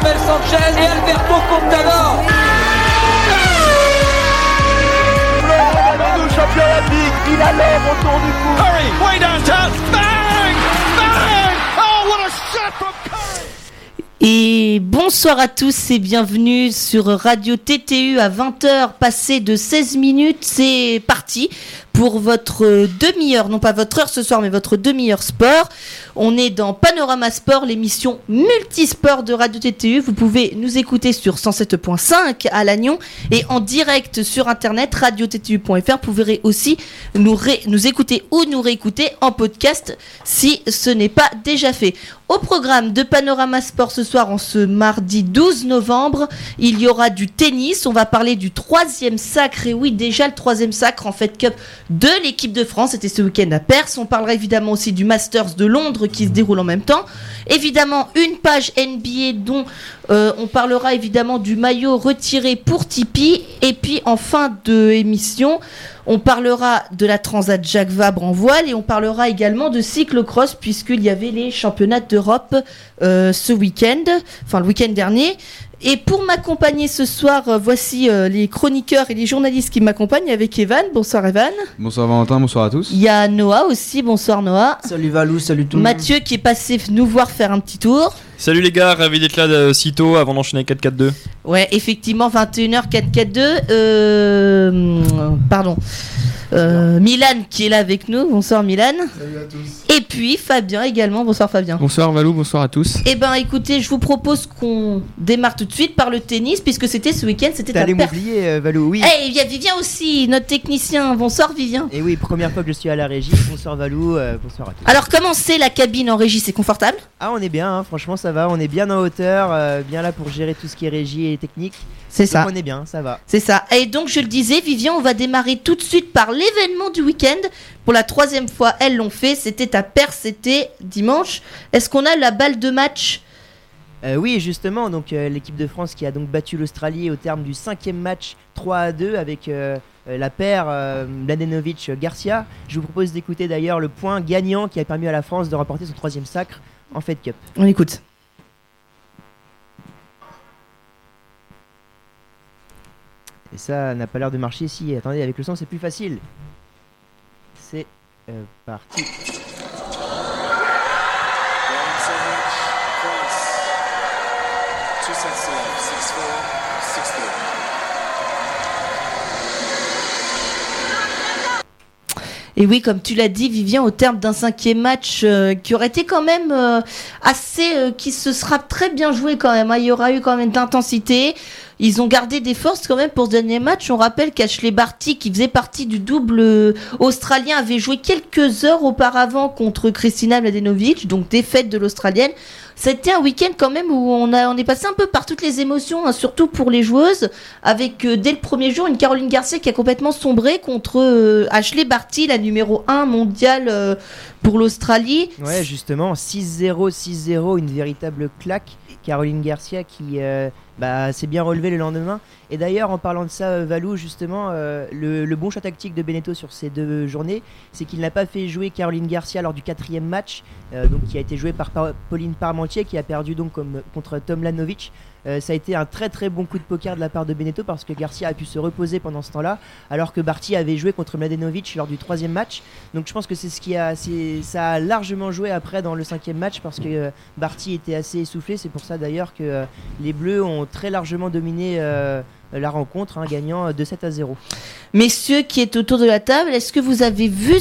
Formel Sanchez et Alberto Contador. champion olympique, il a l'or autour du cou. Curry, way downtown, bang, bang. Oh, what a shot from Curry. Et bonsoir à tous et bienvenue sur Radio TTU à 20h passé de 16 minutes. C'est parti pour votre demi-heure, non pas votre heure ce soir, mais votre demi-heure sport. On est dans Panorama Sport, l'émission multisport de Radio TTU. Vous pouvez nous écouter sur 107.5 à Lannion et en direct sur internet radiottu.fr. Vous pouvez aussi nous, nous écouter ou nous réécouter en podcast si ce n'est pas déjà fait. Au programme de Panorama Sport ce soir, en ce mardi 12 novembre, il y aura du tennis. On va parler du troisième sacre. Et oui, déjà le troisième sacre en Fed Cup de l'équipe de France. C'était ce week-end à Perse. On parlera évidemment aussi du Masters de Londres qui se déroule en même temps. Évidemment, une page NBA dont euh, on parlera évidemment du maillot retiré pour Tipeee. Et puis en fin de émission, on parlera de la Transat Jacques Vabre en voile et on parlera également de cyclocross puisqu'il y avait les championnats d'Europe euh, ce week-end, enfin le week-end dernier. Et pour m'accompagner ce soir, euh, voici euh, les chroniqueurs et les journalistes qui m'accompagnent avec Evan. Bonsoir Evan. Bonsoir Valentin, bonsoir à tous. Il y a Noah aussi. Bonsoir Noah. Salut Valou, salut tout le monde. Mathieu qui est passé nous voir faire un petit tour. Salut les gars, ravi d'être là de sitôt avant d'enchaîner 4-4-2. Ouais, effectivement, 21h 442. Euh, pardon. Euh, Milan qui est là avec nous. Bonsoir Milan. Salut à tous. Et puis Fabien également. Bonsoir Fabien. Bonsoir Valou, bonsoir à tous. Eh ben écoutez, je vous propose qu'on démarre tout de suite par le tennis puisque c'était ce week-end, c'était à T'allais m'oublier, euh, Valou, oui. Eh, il y a Vivien aussi, notre technicien. Bonsoir Vivien. Et oui, première fois que je suis à la régie. Bonsoir Valou, euh, bonsoir à tous. Alors comment c'est la cabine en régie? C'est confortable? Ah, on est bien, hein, franchement ça va, on est bien en hauteur, euh, bien là pour gérer tout ce qui est régie et technique. C'est Donc ça. on est bien, ça va. C'est ça. Et donc, je le disais, Vivian, on va démarrer tout de suite par l'événement du week-end. Pour la troisième fois, elles l'ont fait. C'était à Perth, c'était dimanche. Est-ce qu'on a la balle de match Euh, oui, justement, donc euh, l'équipe de France qui a donc battu l'Australie au terme du cinquième match 3 à 2 avec euh, la paire euh, Mladenovic-Garcia. Je vous propose d'écouter d'ailleurs le point gagnant qui a permis à la France de remporter son troisième sacre en Fed Cup. On écoute. Et ça n'a pas l'air de marcher ici. Attendez, avec le son c'est plus facile. C'est euh, parti. Et oui, comme tu l'as dit, Vivian, au terme d'un cinquième match euh, qui aurait été quand même euh, assez, qui se sera très bien joué quand même. hein. Il y aura eu quand même d'intensité. Ils ont gardé des forces quand même pour ce dernier match. On rappelle qu'Ashley Barty, qui faisait partie du double australien, avait joué quelques heures auparavant contre Kristina Mladenovic, donc défaite de l'australienne. C'était un week-end quand même où on, a, on est passé un peu par toutes les émotions, hein, surtout pour les joueuses, avec euh, dès le premier jour une Caroline Garcia qui a complètement sombré contre euh, Ashley Barty, la numéro 1 mondiale euh, pour l'Australie. Ouais, justement, 6-0, 6-0, une véritable claque. Caroline Garcia qui euh, bah, s'est bien relevée le lendemain. Et d'ailleurs, en parlant de ça, euh, Valou, justement, euh, le, bon choix tactique de Beneteau sur ces deux journées, c'est qu'il n'a pas fait jouer Caroline Garcia lors du quatrième match, donc, qui a été joué par, Pauline Parmentier, qui a perdu donc contre Tom Lanovic. Euh, ça a été un très très bon coup de poker de la part de Beneteau parce que Garcia a pu se reposer pendant ce temps-là, alors que Barty avait joué contre Mladenovic lors du troisième match. Donc je pense que c'est ce qui a, ça a largement joué après dans le cinquième match parce que euh, Barty était assez essoufflé. C'est pour ça d'ailleurs que euh, les Bleus ont très largement dominé euh, la rencontre, hein, gagnant de 7 à 0. Messieurs qui est autour de la table, est-ce que vous avez vu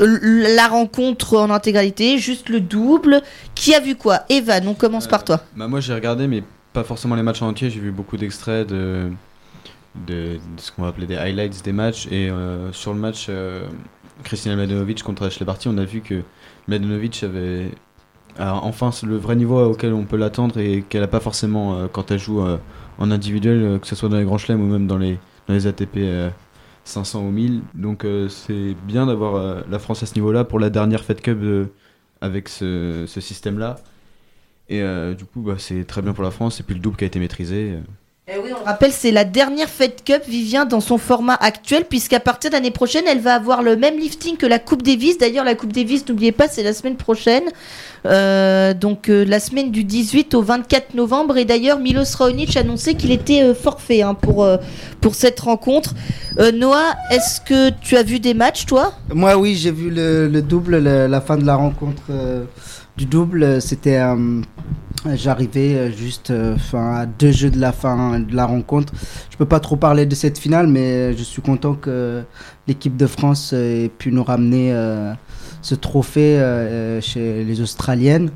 la rencontre en intégralité, juste le double Qui a vu quoi? Evan, on commence par toi. Bah moi j'ai regardé mais pas forcément les matchs en entier, j'ai vu beaucoup d'extraits de, de, ce qu'on va appeler des highlights des matchs et euh, sur le match euh, Kristina Mladenovic contre Ashley Barty, on a vu que Mladenovic avait enfin le vrai niveau auquel on peut l'attendre et qu'elle a pas forcément euh, quand elle joue euh, en individuel, que ce soit dans les grands chelems ou même dans les, dans les ATP euh, 500 ou 1000. Donc c'est bien d'avoir la France à ce niveau-là pour la dernière Fed Cup avec ce, ce système-là. Et euh, du coup, bah, c'est très bien pour la France. Et puis le double qui a été maîtrisé. euh, Eh oui, on le rappelle, c'est la dernière Fed Cup Vivien dans son format actuel, puisqu'à partir de l'année prochaine, elle va avoir le même lifting que la Coupe Davis. D'ailleurs, la Coupe Davis, n'oubliez pas, c'est la semaine prochaine. Euh, donc euh, la semaine du 18 au 24 novembre. Et d'ailleurs, Milos Raonic a annoncé qu'il était euh, forfait hein, pour, euh, pour cette rencontre. Euh, Noah, est-ce que tu as vu des matchs, toi? Moi, oui, j'ai vu le, le double, le- la fin de la rencontre euh, du double. C'était. euh, J'arrivais euh, juste euh, enfin, à deux jeux de la fin de la rencontre. Je peux pas trop parler de cette finale, mais je suis content que l'équipe de France euh, ait pu nous ramener euh, ce trophée euh, chez les Australiennes.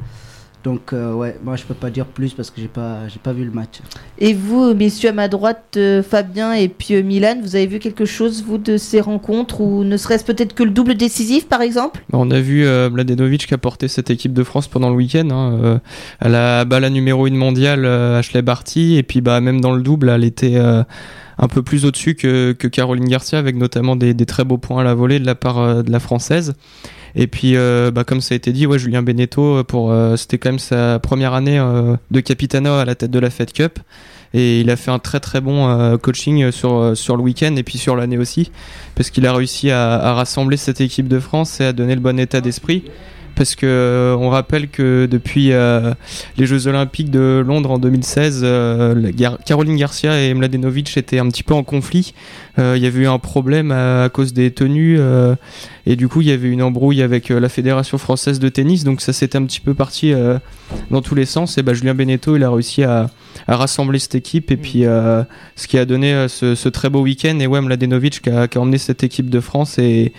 Donc, euh, ouais, moi je peux pas dire plus parce que j'ai pas, j'ai pas vu le match. Et vous, messieurs à ma droite, euh, Fabien et puis euh, Milan, vous avez vu quelque chose, vous, de ces rencontres Ou ne serait-ce peut-être que le double décisif, par exemple? Bah, On a vu euh, Mladenovic qui a porté cette équipe de France pendant le week-end. Hein, euh, elle a bah, la numéro 1 mondiale, euh, Ashley Barty, et puis bah, même dans le double, elle était euh, un peu plus au-dessus que, que Caroline Garcia, avec notamment des, des très beaux points à la volée de la part euh, de la française. Et puis, euh, bah, comme ça a été dit, ouais, Julien Beneteau, euh, euh, c'était quand même sa première année de capitana à la tête de la Fed Cup. Et il a fait un très très bon coaching sur, sur le week-end et puis sur l'année aussi, parce qu'il a réussi à, rassembler cette équipe de France et à donner le bon état d'esprit. Parce que on rappelle que depuis les Jeux Olympiques de Londres en 2016, euh, la Gar- Caroline Garcia et Mladenovic étaient un petit peu en conflit. Euh, Il y avait eu un problème à, cause des tenues euh, et du coup il y avait une embrouille avec euh, la Fédération française de tennis. Donc ça s'était un petit peu parti dans tous les sens. Et bah, Julien Beneteau il a réussi à, rassembler cette équipe et puis ce qui a donné ce, très beau week-end. Et ouais, Mladenovic qui a, emmené cette équipe de France et,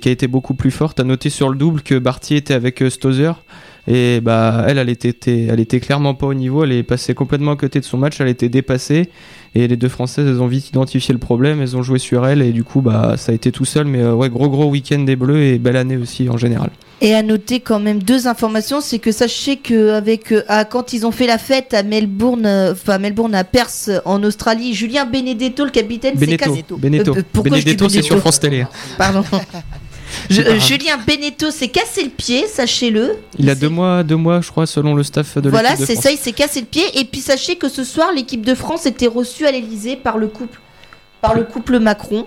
qui a été beaucoup plus forte. À noter sur le double que Barty était avec Stozer. Et bah elle, elle était, elle était clairement pas au niveau. Elle est passée complètement à côté de son match. Elle était dépassée. Et les deux Françaises, elles ont vite identifié le problème. Elles ont joué sur elle. Et du coup, bah ça a été tout seul. Mais euh, ouais, gros gros week-end des Bleus et belle année aussi en général. Et à noter quand même deux informations, c'est que sachez que avec à- quand ils ont fait la fête à Melbourne, euh, enfin Melbourne à Perth en Australie, Julien Benedetto, le capitaine, s'est Benetto, cassé. Benetto, Euh, dis Benedetto, c'est Benedetto sur France Télé. Pardon. Je- euh. Julien Benetto s'est cassé le pied, sachez-le. Il a deux mois, deux mois, je crois, selon le staff de Voilà, c'est France. ça, il s'est cassé le pied. Et puis sachez que ce soir, l'équipe de France était reçue à l'Elysée par le couple, par le couple Macron.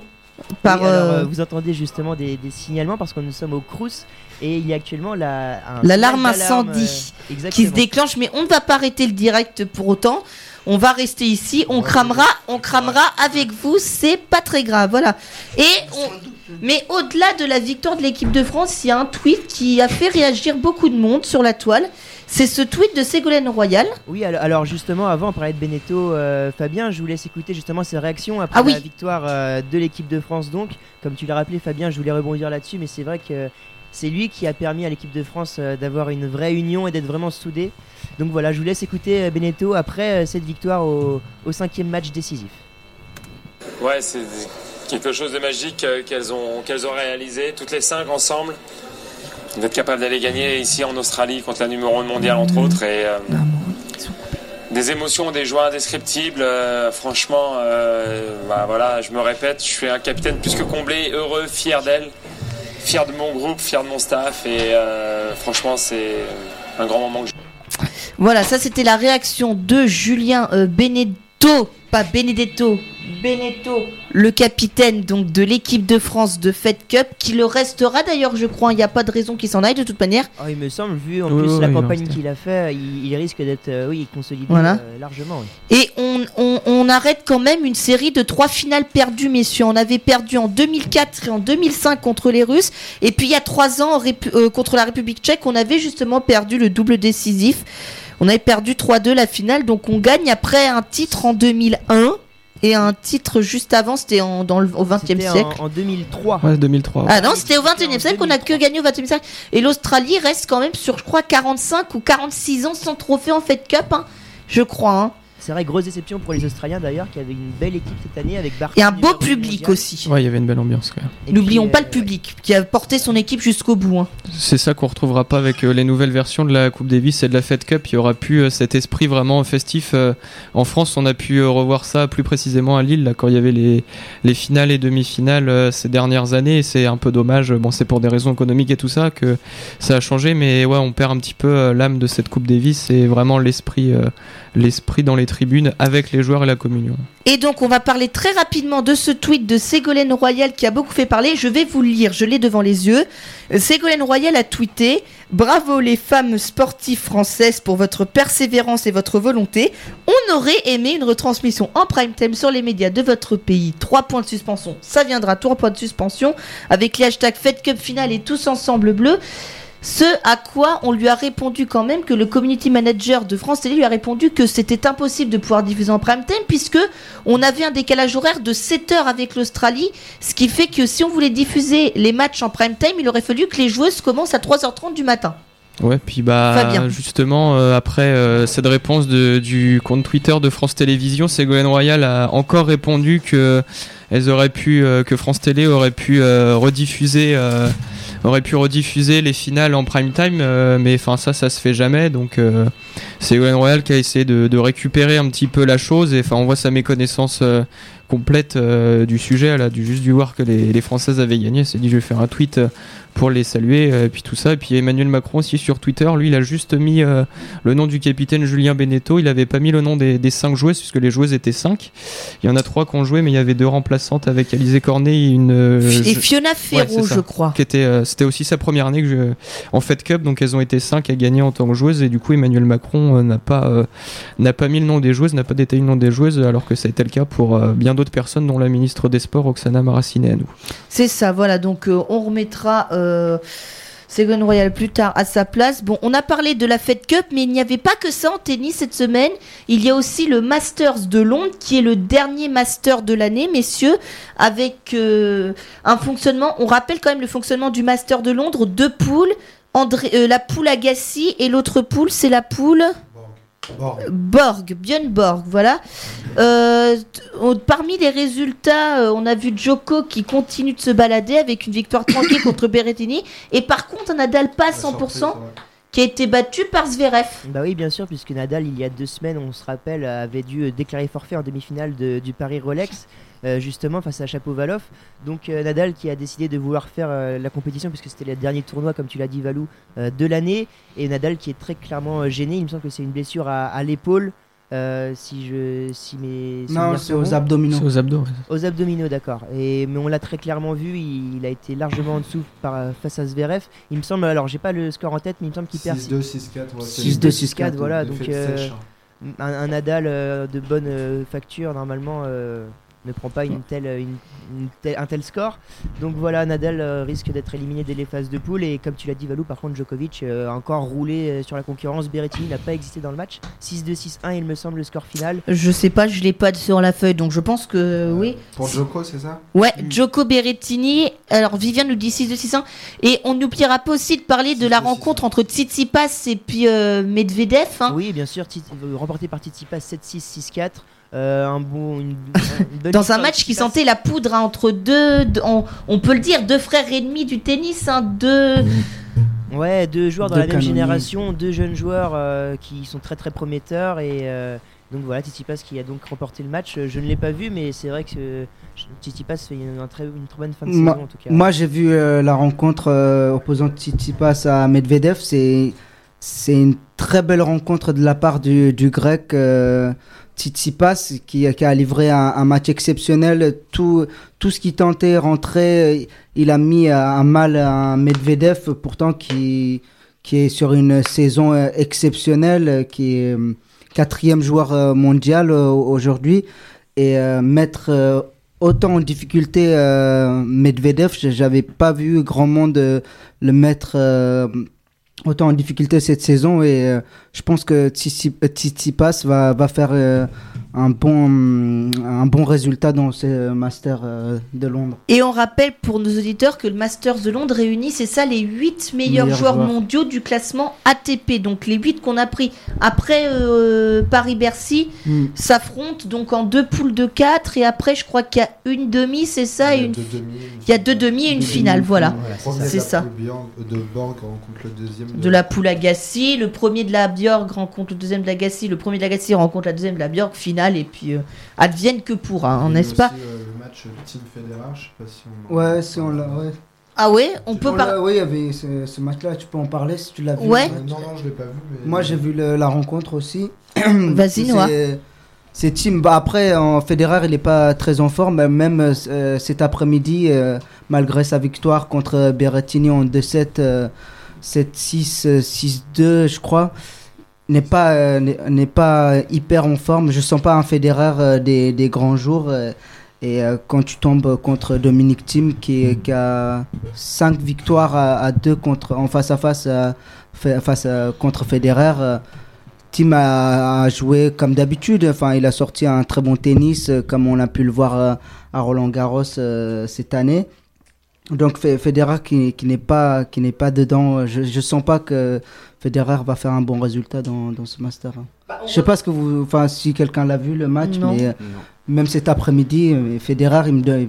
Par, Oui, alors, euh, euh, vous entendez justement des, des signalements parce que nous sommes au Crous et il y a actuellement la, L'alarme incendie euh, qui se déclenche, mais on ne va pas arrêter le direct pour autant. On va rester ici, on cramera, on cramera avec vous, c'est pas très grave, voilà. Et on... mais au-delà de la victoire de l'équipe de France, il y a un tweet qui a fait réagir beaucoup de monde sur la toile. C'est ce tweet de Ségolène Royal. Oui, alors, justement, avant, on parlait de Beneteau, euh, Fabien, je vous laisse écouter justement ses réactions après Ah oui. la victoire euh, de l'équipe de France. Donc, comme tu l'as rappelé, Fabien, je voulais rebondir là-dessus, mais c'est vrai que c'est lui qui a permis à l'équipe de France euh, d'avoir une vraie union et d'être vraiment soudée. Donc voilà, je vous laisse écouter Beneteau après euh, cette victoire au, au cinquième match décisif. Ouais, c'est quelque chose de magique euh, qu'elles ont, ont réalisé, toutes les cinq ensemble. D'être capable d'aller gagner ici en Australie contre la numéro 1 mondiale, entre autres. Et, euh, des émotions, des joies indescriptibles. euh, franchement, bah, voilà, je me répète, je suis un capitaine plus que comblé, heureux, fier d'elle, fier de mon groupe, fier de mon staff. Et franchement, c'est un grand moment que je Voilà, ça c'était la réaction de Julien euh, Benedetto, pas Benedetto, Benetto, le capitaine donc de l'équipe de France de Fed Cup, qui le restera d'ailleurs, je crois. Il n'y a pas de raison qu'il s'en aille de toute manière. Ah, il me semble, vu en Oui, plus oui, la oui, campagne qu'il a fait, il, il risque d'être euh, oui, consolidé Voilà. euh, largement. oui. Et on, on- on arrête quand même une série de trois finales perdues, messieurs. On avait perdu en 2004 et en 2005 contre les Russes. Et puis il y a trois ans euh, contre la République tchèque, on avait justement perdu le double décisif. On avait perdu 3-2 la finale, donc on gagne après un titre en 2001 et un titre juste avant, c'était en- dans le, au 20e C'était siècle. en, en 2003. Ouais, 2003. Ah non, c'était au 21e siècle qu'on a que gagné au 21e siècle. Et l'Australie reste quand même sur, je crois, 45 ou 46 ans sans trophée en Fed Cup, hein. je crois. hein. C'est vrai, grosse déception pour les Australiens d'ailleurs, qui avaient une belle équipe cette année avec Barty. Et un beau public mondial. aussi. Ouais, il y avait une belle ambiance quand même. Et N'oublions pas euh, le public qui a porté son équipe jusqu'au bout. hein. C'est ça qu'on retrouvera pas avec euh, les nouvelles versions de la Coupe Davis et de la Fed Cup. Il y aura plus euh, cet esprit vraiment festif. euh, en France, on a pu euh, revoir ça plus précisément à Lille, là, quand il y avait les, les finales et demi-finales euh, ces dernières années. C'est un peu dommage. Bon, c'est pour des raisons économiques et tout ça que ça a changé, mais ouais, on perd un petit peu euh, l'âme de cette Coupe Davis et vraiment l'esprit, euh, l'esprit dans les tribunes avec les joueurs et la communion. Et donc, on va parler très rapidement de ce tweet de Ségolène Royal qui a beaucoup fait parler. Je vais vous le lire, je l'ai devant les yeux. Euh, Ségolène Royal a tweeté Bravo les femmes sportives françaises pour votre persévérance et votre volonté. On aurait aimé une retransmission en prime time sur les médias de votre pays. Trois points de suspension, ça viendra. Trois points de suspension avec les hashtags Fed Cup Final et tous ensemble bleu. Ce à quoi on lui a répondu quand même que le community manager de France Télé lui a répondu que c'était impossible de pouvoir diffuser en prime time puisque on avait un décalage horaire de 7 heures avec l'Australie, ce qui fait que si on voulait diffuser les matchs en prime time, il aurait fallu que les joueuses commencent à 3h30 du matin. Ouais, puis bah Fabien. justement euh, après euh, cette réponse de, du compte Twitter de France Télévisions, Ségolène Royal a encore répondu que elles auraient pu euh, que France Télé aurait pu rediffuser aurait pu rediffuser les finales en prime time, euh, mais enfin ça ça se fait jamais donc euh, Ségolène Royal qui a essayé de, récupérer un petit peu la chose et enfin on voit sa méconnaissance euh, complète du sujet a dû juste dû voir que les, les Françaises avaient gagné s'est dit je vais faire un tweet pour les saluer euh, et puis tout ça. Et puis Emmanuel Macron aussi sur Twitter. Lui il a juste mis euh, le nom du capitaine Julien Beneteau. Il avait pas mis le nom des, des cinq joueuses puisque les joueuses étaient cinq. Il y en a trois qui ont joué mais il y avait deux remplaçantes avec Alizé Cornet et une euh, Et je- Fiona Ferro, je crois. qui était euh, c'était aussi sa première année que je, en Fed Cup. Donc elles ont été cinq à gagner en tant que joueuses. Et du coup Emmanuel Macron n'a pas n'a pas mis le nom des joueuses n'a pas détaillé le nom des joueuses alors que ça a été le cas pour bien d'autres personnes dont la ministre des Sports Oksana Maracineanu. C'est ça, voilà. Donc, on remettra Ségolène Royal plus tard à sa place. Bon, on a parlé de la Fed Cup, mais il n'y avait pas que ça en tennis cette semaine. Il y a aussi le Masters de Londres, qui est le dernier Master de l'année, messieurs, avec euh, un fonctionnement. On rappelle quand même le fonctionnement du Master de Londres deux poules. Euh, la poule Agassi et l'autre poule, c'est la poule. Borg, Björn Borg, voilà. Euh, on- parmi les résultats, euh, on a vu Joko qui continue de se balader avec une victoire tranquille contre Berrettini. Et par contre, un Nadal pas à 100% qui a été battu par Zverev. Bah oui, bien sûr, puisque Nadal, il y a deux semaines, on se rappelle, avait dû euh, déclarer forfait en demi-finale de- du Paris Rolex, euh, justement face à Chapovalov. Donc euh, Nadal qui a décidé de vouloir faire la compétition, puisque c'était le dernier tournoi, comme tu l'as dit, Valou, de l'année. Et Nadal qui est très clairement gêné, il me semble que c'est une blessure à l'épaule. Euh, si je si mes Non, c'est aux abdominaux. Aux abdos. ouais. Aux abdominaux, d'accord. Et mais on l'a très clairement vu, il, il a été largement en dessous par, face à Zverev. Il me semble, alors j'ai pas le score en tête, mais il me semble qu'il perd 6-2, 6-4. ouais, c'est 6-2, le 6-4, voilà. Donc euh, hein. un, un Nadal euh, de bonne euh, facture normalement euh, ne prend pas une telle, une- une telle- un tel score. Donc voilà, Nadal euh, risque d'être éliminé dès les phases de poule. Et comme tu l'as dit, Valou, par contre, Djokovic euh, a encore roulé euh, sur la concurrence. Berrettini n'a pas existé dans le match. 6-2, 6-1, il me semble, le score final. Je sais pas, je l'ai pas sur la feuille, donc je pense que oui. Pour Joko, c'est ça? Ouais, Joko Berrettini. Alors, Vivian nous dit 6 de 6 Et on n'oubliera pas aussi de parler de la 6-2, 6-1. rencontre entre Tsitsipas et puis euh, Medvedev. hein. Oui, bien sûr, euh, remporté par Tsitsipas 7-6, 6-4. Euh, un bon, une, une bonne Dans un match qui sentait la poudre hein, entre deux, deux- on, on peut le dire, deux frères ennemis du tennis, hein, deux. Ouais, deux joueurs dans Deux la même génération, deux jeunes joueurs euh, qui sont très très prometteurs et euh, donc voilà Tsitsipas qui a donc remporté le match. Je ne l'ai pas vu, mais c'est vrai que Tsitsipas fait une, un très, une très bonne fin de Moi- saison en tout cas. Moi, j'ai vu euh, la rencontre euh, opposant Tsitsipas à Medvedev. C'est c'est une très belle rencontre de la part du, du grec euh, Tsitsipas qui, a livré un, match exceptionnel. Tout, ce qui tentait rentrer, il a mis à, à mal un Medvedev, pourtant qui, qui est sur une saison euh, exceptionnelle, euh, qui est euh, quatrième joueur euh, mondial euh, aujourd'hui. Et euh, mettre euh, autant en difficulté euh, Medvedev, j'avais pas vu grand monde euh, le mettre euh, autant en difficulté cette saison euh, je pense que euh, Tsitsipas va, va faire euh, un, bon, hum, un bon résultat dans ce Master euh, de Londres. Et on rappelle pour nos auditeurs que le Masters de Londres réunit, c'est ça, les 8 meilleurs Meilleurs joueurs joueurs. mondiaux du classement ATP. Donc les 8 qu'on a pris après euh, Paris-Bercy Hmm. s'affrontent donc en deux poules de 4 et après je crois qu'il y a une demi, c'est ça, Il y et a une... deux demi, il y a deux demi et une finale, demi, voilà. C'est ça. de Borg rencontre le deuxième De la poule Agassi, le premier de la Björk rencontre le deuxième de l'Agassi, le premier de l'Agassi rencontre la deuxième de la Björk, finale, et puis euh, advienne que pourra, hein, n'est-ce pas? euh, le match Team Federer, je sais pas si on. Ouais, si on l'a, ouais. Ah ouais, on peut pas. Oui, il y avait ce, ce match-là, tu peux en parler si tu l'as vu? Ouais. Euh, non, non, je l'ai pas vu. Mais... Moi, j'ai vu le- la rencontre aussi. Vas-y, Noah. C'est team. Bah, après, en Federer, il n'est pas très en forme. Même euh, cet après-midi, euh, malgré sa victoire contre Berrettini en 2-7, euh, 7-6, euh, 6-2, je crois, n'est pas, euh, n'est pas hyper en forme. Je sens pas un Federer euh, des, des grands jours. euh, et quand tu tombes contre Dominic Thiem, qui, a 5 victoires à, 2 contre, en face à face, fa- face à- contre Federer, Tim a, a joué comme d'habitude. Enfin, il a sorti un très bon tennis, comme on a pu le voir à Roland Garros cette année. Donc Fe- Federer qui, qui n'est pas qui n'est pas dedans, je je sens pas que Federer va faire un bon résultat dans, dans ce Master. hein. Je sais pas ce que vous, enfin si quelqu'un l'a vu le match, Non. mais euh, même cet après-midi, euh, Federer il me donne-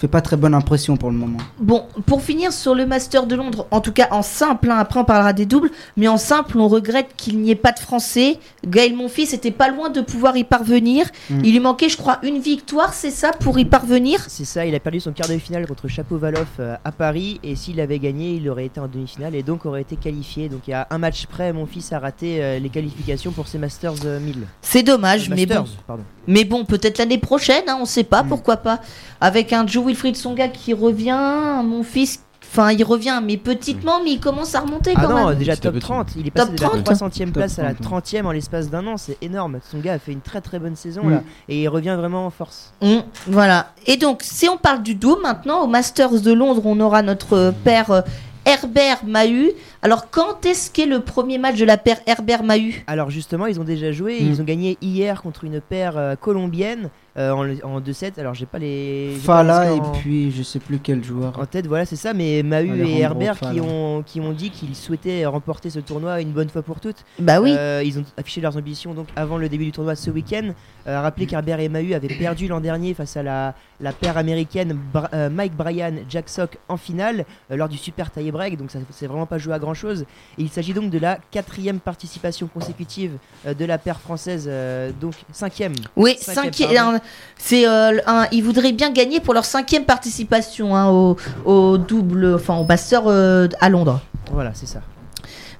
fait pas très bonne impression pour le moment. Bon, pour finir sur le Master de Londres, en tout cas en simple, hein, après on parlera des doubles, mais en simple, on regrette qu'il n'y ait pas de Français. Gaël Monfils était pas loin de pouvoir y parvenir. Mm. Il lui manquait, je crois, une victoire, c'est ça, pour y parvenir? C'est ça, il a perdu son quart de finale contre Chapeau-Valoff euh, à Paris et s'il avait gagné, il aurait été en demi-finale et donc aurait été qualifié. Donc il y a un match près, mon fils a raté euh, les qualifications pour ses Masters euh, 1000. C'est dommage, Euh, mais bon. Masters, pardon. Mais bon, peut-être l'année prochaine, hein, on sait pas, pourquoi pas. Avec un Joe Wilfried Songa qui revient, mon fils, enfin il revient, mais petitement, mais il commence à remonter Ah quand non, même. déjà top petit. 30, il est Top passé de la 30. 300e Top place à la 30, 30e en l'espace d'un an, c'est énorme. Son gars a fait une très très bonne saison Mm. là et il revient vraiment en force. Mm, voilà. Et donc, si on parle du Doom maintenant, au Masters de Londres, on aura notre euh, père euh, Herbert Mahut. Alors, quand est-ce qu'est le premier match de la paire Herbert Mahut? Alors justement, ils ont déjà joué, Mm. ils ont gagné hier contre une paire euh, colombienne euh, en, en 2-7. Alors j'ai pas les Fala les et en- puis je sais plus quel joueur. En tête, voilà, c'est ça, mais Mahu et Alejandro Herbert qui ont, qui ont dit qu'ils souhaitaient remporter ce tournoi une bonne fois pour toutes. Bah oui. Euh, ils ont affiché leurs ambitions donc avant le début du tournoi ce week-end. Euh, rappelez qu'Herbert et Mahu avaient perdu l'an dernier face à la, la paire américaine Bra- euh, Mike Bryan, Jack Sock en finale euh, lors du super tie break, donc ça s'est vraiment pas joué à grand chose. Et il s'agit donc de la quatrième participation consécutive euh, de la paire française, euh, donc cinquième. Oui, Cinquième, cinquième. C'est euh, un- ils voudraient bien gagner pour leur cinquième participation hein, au, au double, enfin au Master euh, à Londres. Voilà, c'est ça.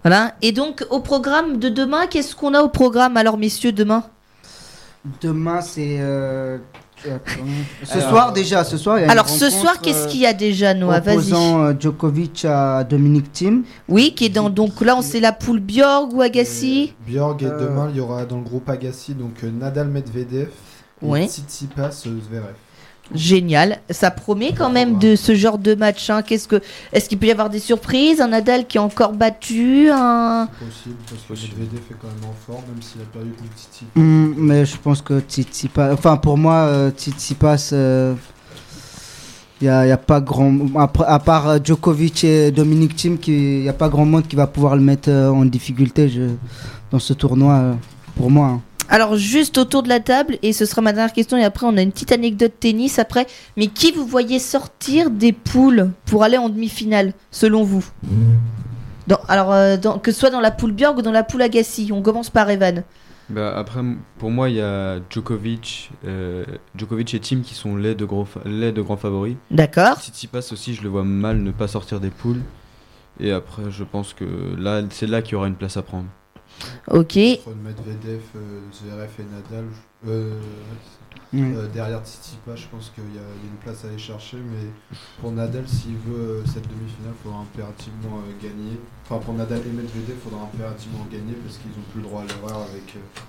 Voilà. Et donc au programme de demain, qu'est-ce qu'on a au programme alors, messieurs, demain? Demain c'est euh, ce Alors- soir déjà, ce soir il y a une Alors ce soir, qu'est-ce qu'il y a déjà, Noah? Vas-y. opposant Djokovic à Dominic Thiem. Oui, qui est dans donc là, on sait la poule Bjorg ou Agassi? Euh, Bjorg et Euh. demain il y aura dans le groupe Agassi donc Nadal Medvedev Tsitsipas euh, Zverev. Génial, ça promet quand même de ce genre de match. hein. Qu'est-ce que, est-ce qu'il peut y avoir des surprises? Un Nadal qui est encore battu, un C'est possible parce que Possible. Medvedev est quand même en forme même s'il a perdu contre Tsitsipas. Hmm, mais je pense que Tsitsipas, enfin pour moi euh, Tsitsipas, il y a, y a pas grand, après, à part euh, Djokovic et Dominic Thiem, il y a pas grand monde qui va pouvoir le mettre euh, en difficulté je, dans ce tournoi euh, pour moi. Alors juste autour de la table, et ce sera ma dernière question, et après on a une petite anecdote tennis après. Mais qui vous voyez sortir des poules pour aller en demi-finale, selon vous? Dans- Alors euh, dans- que ce soit dans la poule Bjorg ou dans la poule Agassi, on commence par Evan. Bah, après, pour moi, il y a Djokovic, euh, Djokovic et Tim qui sont les deux, gros les deux grands favoris. D'accord. Tsitsipas aussi, je le vois mal ne pas sortir des poules. Et après, je pense que là, c'est là qu'il y aura une place à prendre. Ok. Entre Medvedev, euh, Zverev et Nadal, euh, Mm. euh, derrière Tsitsipas, je pense qu'il y, a il y a une place à aller chercher. Mais pour Nadal, s'il veut euh, cette demi-finale, il faudra impérativement euh, gagner. Enfin, pour Nadal et Medvedev, il faudra impérativement gagner parce qu'ils n'ont plus le droit à l'erreur avec euh,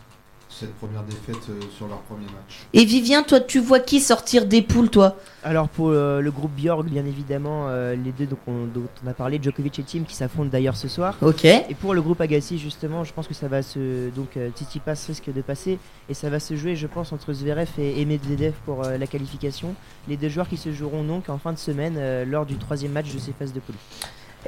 cette première défaite euh, sur leur premier match. Et Vivien, toi, tu vois qui sortir des poules, toi? Alors pour euh, le groupe Bjorg, bien évidemment, euh, les deux donc, on- dont on a parlé, Djokovic et Thiem, qui s'affrontent d'ailleurs ce soir. Ok. Et pour le groupe Agassi, justement, je pense que ça va se. Donc, euh, Tsitsipas risque de passer. Et ça va se jouer, je pense, entre Zverev et, et Medvedev pour euh, la qualification. Les deux joueurs qui se joueront donc en fin de semaine euh, lors du troisième match de ces phases de poule.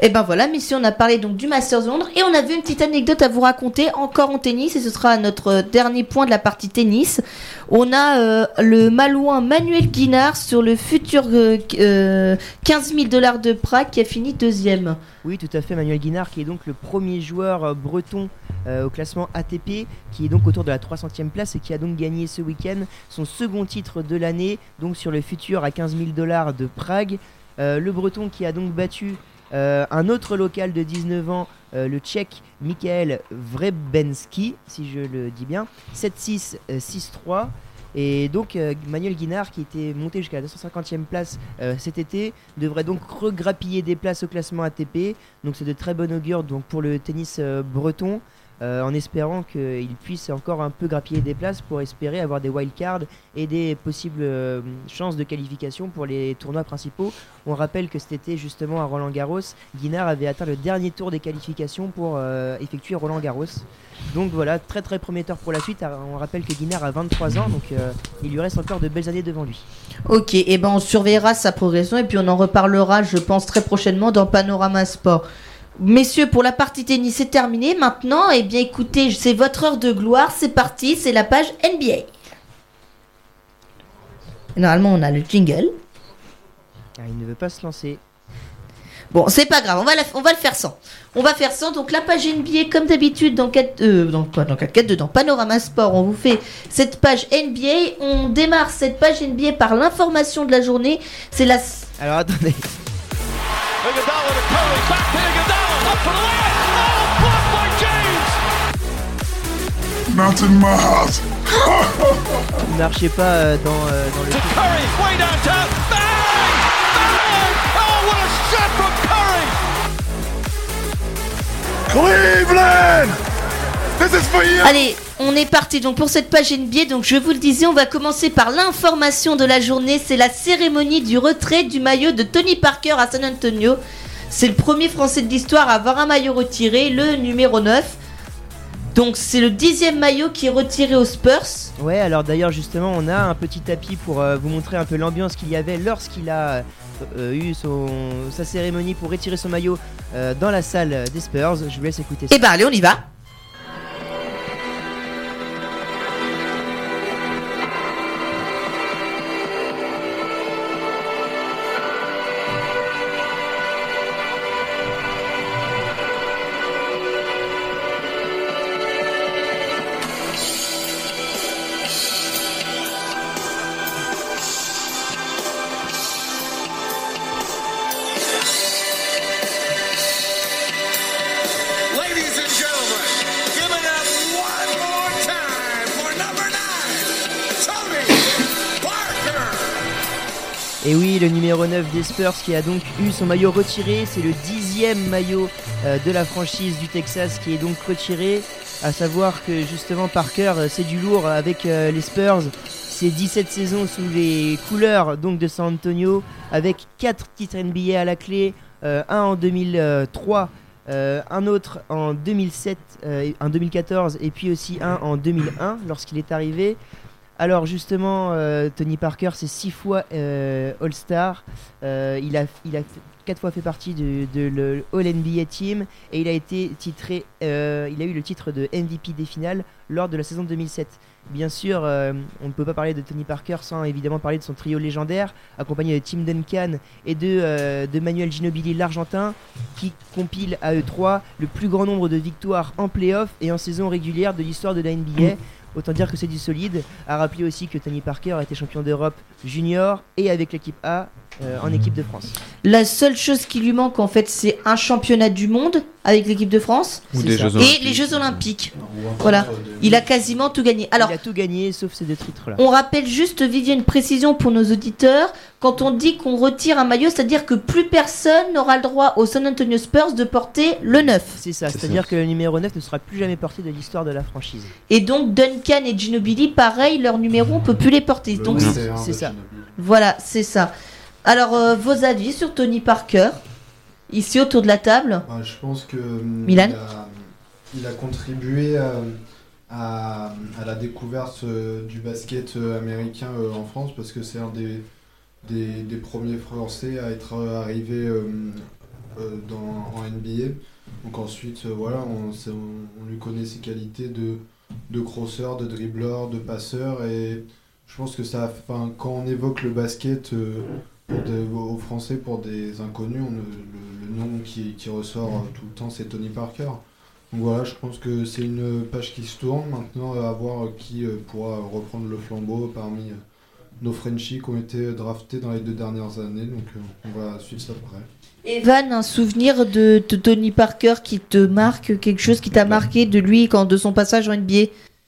Et ben voilà, messieurs, on a parlé donc du Masters Londres et on avait une petite anecdote à vous raconter encore en tennis et ce sera notre euh, dernier point de la partie tennis. On a euh, le Malouin Manuel Guinard sur le futur euh, euh, 15 000 dollars de Prague qui a fini deuxième. Oui, tout à fait, Manuel Guinard, qui est donc le premier joueur breton au classement ATP, qui est donc autour de la 300e place et qui a donc gagné ce week-end son second titre de l'année, donc sur le futur à 15 000 dollars de Prague. Le Breton qui a donc battu euh, un autre local de 19 ans, euh, le Tchèque Michael Vrebenski, si je le dis bien, 7-6, euh, 6-3. Et donc euh, Manuel Guinard, qui était monté jusqu'à la 250e place euh, cet été, devrait donc regrappiller des places au classement ATP. Donc c'est de très bon augure donc, pour le tennis euh, breton. Euh, en espérant qu'il puisse encore un peu grappiller des places pour espérer avoir des wildcards et des possibles euh, chances de qualification pour les tournois principaux. On rappelle que cet été, justement, à Roland Garros, Guinard avait atteint le dernier tour des qualifications pour euh, effectuer Roland Garros. Donc voilà, très très prometteur pour la suite. Ah, On rappelle que Guinard a 23 ans, donc il lui reste encore de belles années devant lui. Ok, et ben on surveillera sa progression et puis on en reparlera, je pense, très prochainement dans Panorama Sport. Messieurs, pour la partie tennis, c'est terminé. Maintenant, eh bien, écoutez, c'est votre heure de gloire. C'est parti, c'est la page NBA. Normalement, on a le jingle. Car il ne veut pas se lancer. Bon, c'est pas grave, on va, la- on va le faire sans. On va faire sans. Donc, la page NBA, comme d'habitude, dans 4, euh, dans, quoi, dans 4, 4, 2, dans Panorama Sport, on vous fait cette page NBA. On démarre cette page NBA par l'information de la journée. C'est la. Alors attendez. Up for the layup. Oh, blocked by James. Not in my house. Il marchait pas euh, dans, euh, dans le. To Curry, way downtown. Bang! Bang! Oh, what a shot from Curry! Cleveland! This is for you! Allez, on est parti donc pour cette page NBA. Donc je vous le disais, on va commencer par l'information de la journée. C'est la cérémonie du retrait du maillot de Tony Parker à San Antonio. C'est le premier Français de l'histoire à avoir un maillot retiré, le numéro 9. Donc c'est le dixième maillot qui est retiré aux Spurs. Ouais, alors d'ailleurs justement, on a un petit tapis pour euh, vous montrer un peu l'ambiance qu'il y avait lorsqu'il a euh, eu son, sa cérémonie pour retirer son maillot euh, dans la salle des Spurs. Je vous laisse écouter ça. Et ben allez, on y va. Numéro 9 des Spurs qui a donc eu son maillot retiré, c'est le dixième maillot euh, de la franchise du Texas qui est donc retiré. À savoir que justement Parker, euh, c'est du lourd avec euh, les Spurs. C'est 17 saisons sous les couleurs donc de San Antonio avec 4 titres NBA à la clé, un en 2003. euh, un autre en 2007, euh, en 2014 et puis aussi un en 2001 lorsqu'il est arrivé. Alors justement, euh, Tony Parker, c'est six fois euh, All-Star. Euh, il, a, quatre fois fait partie de, de le All-NBA Team et il a été titré, il a eu le titre de MVP des finales lors de la saison 2007. Bien sûr, on ne peut pas parler de Tony Parker sans évidemment parler de son trio légendaire, accompagné de Tim Duncan et de, de Manuel Ginobili, l'Argentin, qui compile à eux trois le plus grand nombre de victoires en playoff et en saison régulière de l'histoire de la NBA. Autant dire que c'est du solide. À rappeler aussi que Tony Parker a été champion d'Europe junior et avec l'équipe A euh, en équipe de France. La seule chose qui lui manque en fait, c'est un championnat du monde avec l'équipe de France Ou C'est des ça. Jeux et les Jeux Olympiques. Voilà. de- Il a quasiment tout gagné. Alors, il a tout gagné sauf ces deux titres-là. On rappelle juste, Vivier, une précision pour nos auditeurs. Quand on dit qu'on retire un maillot, c'est-à-dire que plus personne n'aura le droit au San Antonio Spurs de porter le 9. C'est ça, C'est c'est-à-dire que le numéro 9 ne sera plus jamais porté de l'histoire de la franchise. Et donc Duncan et Ginobili, pareil, leur numéro, on peut plus les porter. Le Donc c'est- ça. Ginobili. voilà, c'est ça. Alors, euh, vos avis sur Tony Parker? Ici autour de la table Ah, je pense que hum, Milan il, a, il a contribué euh, à, à la découverte euh, du basket euh, américain en France parce que c'est un des, des, des premiers Français à être arrivé dans, en NBA. Donc ensuite, voilà, on, c'est- on- on lui connaît ses qualités de, de crosseur, de dribbleur, de passeur et je pense que ça, enfin, quand on évoque le basket euh, pour des- aux Français, pour des inconnus, on, le, nom qui, qui ressort euh, tout le temps, c'est Tony Parker. Donc voilà, je pense que c'est une page qui se tourne. Maintenant, à voir qui euh, pourra reprendre le flambeau parmi, nos Frenchies qui ont été draftés dans les deux dernières années. Donc euh, on va suivre ça de près. Evan, un souvenir de, de Tony Parker qui te marque, quelque chose qui t'a marqué de lui quand de son passage en NBA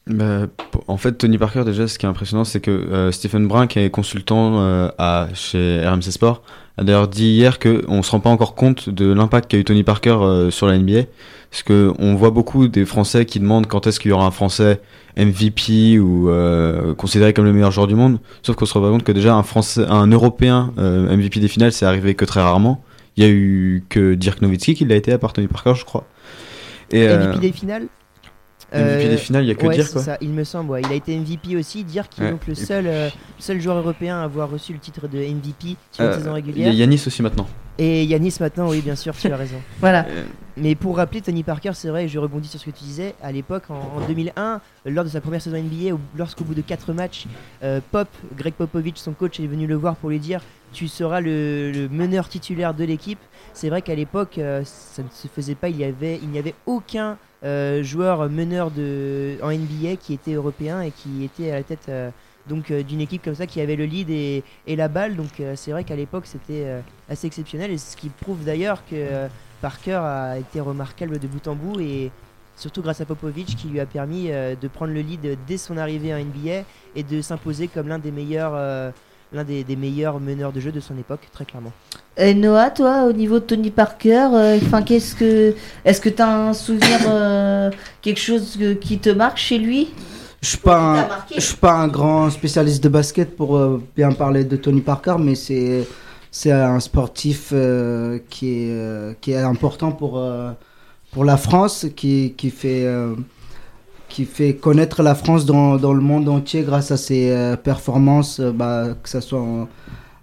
Bah, en fait, Tony Parker, déjà, ce qui est impressionnant, c'est que euh, Stephen Brun, qui est consultant euh, à, chez RMC Sport, a d'ailleurs dit hier qu'on ne se rend pas encore compte de l'impact qu'a eu Tony Parker euh, sur la NBA. Parce que on voit beaucoup des Français qui demandent quand est-ce qu'il y aura un Français MVP ou considéré comme le meilleur joueur du monde. Sauf qu'on se rend pas compte que déjà un Français, un Européen MVP des finales, c'est arrivé que très rarement. Il y a eu que Dirk Nowitzki qui l'a été à part Tony Parker, je crois. Et, MVP des finales? MVP Euh, des finales, il y a que ouais, c'est quoi. ça, il me semble, ouais. il a été MVP aussi. Dire qu'il est Ouais. donc le seul, euh, seul joueur européen à avoir reçu le titre de MVP sur une Euh, saison Il y régulière. a Yanis aussi maintenant. Et Yanis maintenant, oui, bien sûr, tu as raison. Voilà. Mais pour rappeler, Tony Parker, c'est vrai, je rebondis sur ce que tu disais, à l'époque, en, en 2001, lors de sa première saison NBA, lorsqu'au bout de 4 matchs, euh, Pop, Greg Popovich, son coach, est venu le voir pour lui dire Tu seras le, meneur titulaire de l'équipe. C'est vrai qu'à l'époque, euh, ça ne se faisait pas, il y avait, il n'y avait aucun euh, joueur meneur de, en NBA qui était européen et qui était à la tête. euh, donc d'une équipe comme ça qui avait le lead et, la balle donc c'est vrai qu'à l'époque c'était assez exceptionnel et ce qui prouve d'ailleurs que Parker a été remarquable de bout en bout et surtout grâce à Popovic qui lui a permis de prendre le lead dès son arrivée en NBA et de s'imposer comme l'un des meilleurs l'un des, des meilleurs meneurs de jeu de son époque très clairement. Et Noah, toi, au niveau de Tony Parker, euh, enfin, qu'est-ce que, est-ce que t'as un souvenir, euh, quelque chose que- qui te marque chez lui? Je suis pas, un, je suis pas un grand spécialiste de basket pour euh, bien parler de Tony Parker, mais c'est c'est un sportif euh, qui est euh, qui est important pour euh, pour la France, qui qui fait euh, qui fait connaître la France dans, le monde entier grâce à ses euh, performances, euh, bah, que ce soit en-